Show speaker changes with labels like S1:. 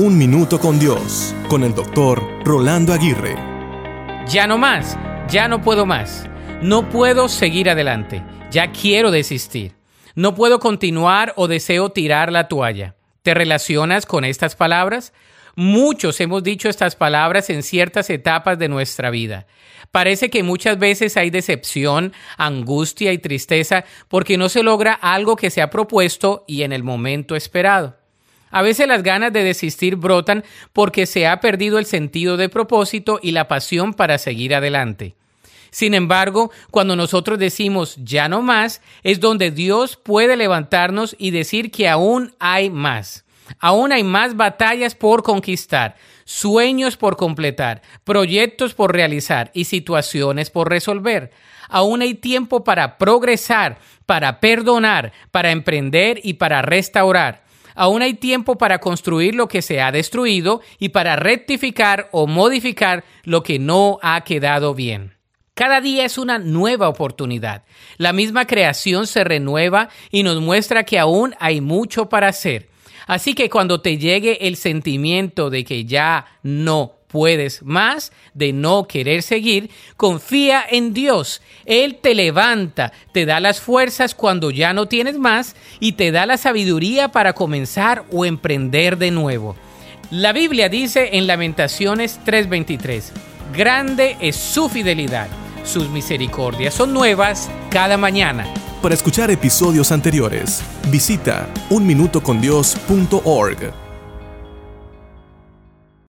S1: Un Minuto con Dios, con el doctor Rolando Aguirre.
S2: Ya no más, ya no puedo más. No puedo seguir adelante. Ya quiero desistir. No puedo continuar o deseo tirar la toalla. ¿Te relacionas con estas palabras? Muchos hemos dicho estas palabras en ciertas etapas de nuestra vida. Parece que muchas veces hay decepción, angustia y tristeza porque no se logra algo que se ha propuesto y en el momento esperado. A veces las ganas de desistir brotan porque se ha perdido el sentido de propósito y la pasión para seguir adelante. Sin embargo, cuando nosotros decimos ya no más, es donde Dios puede levantarnos y decir que aún hay más. Aún hay más batallas por conquistar, sueños por completar, proyectos por realizar y situaciones por resolver. Aún hay tiempo para progresar, para perdonar, para emprender y para restaurar. Aún hay tiempo para construir lo que se ha destruido y para rectificar o modificar lo que no ha quedado bien. Cada día es una nueva oportunidad. La misma creación se renueva y nos muestra que aún hay mucho para hacer. Así que cuando te llegue el sentimiento de que ya no puedes más, de no querer seguir, confía en Dios. Él te levanta, te da las fuerzas cuando ya no tienes más y te da la sabiduría para comenzar o emprender de nuevo. La Biblia dice en Lamentaciones 3:23, Grande es su fidelidad, sus misericordias son nuevas cada mañana.
S1: Para escuchar episodios anteriores, visita unminutocondios.org.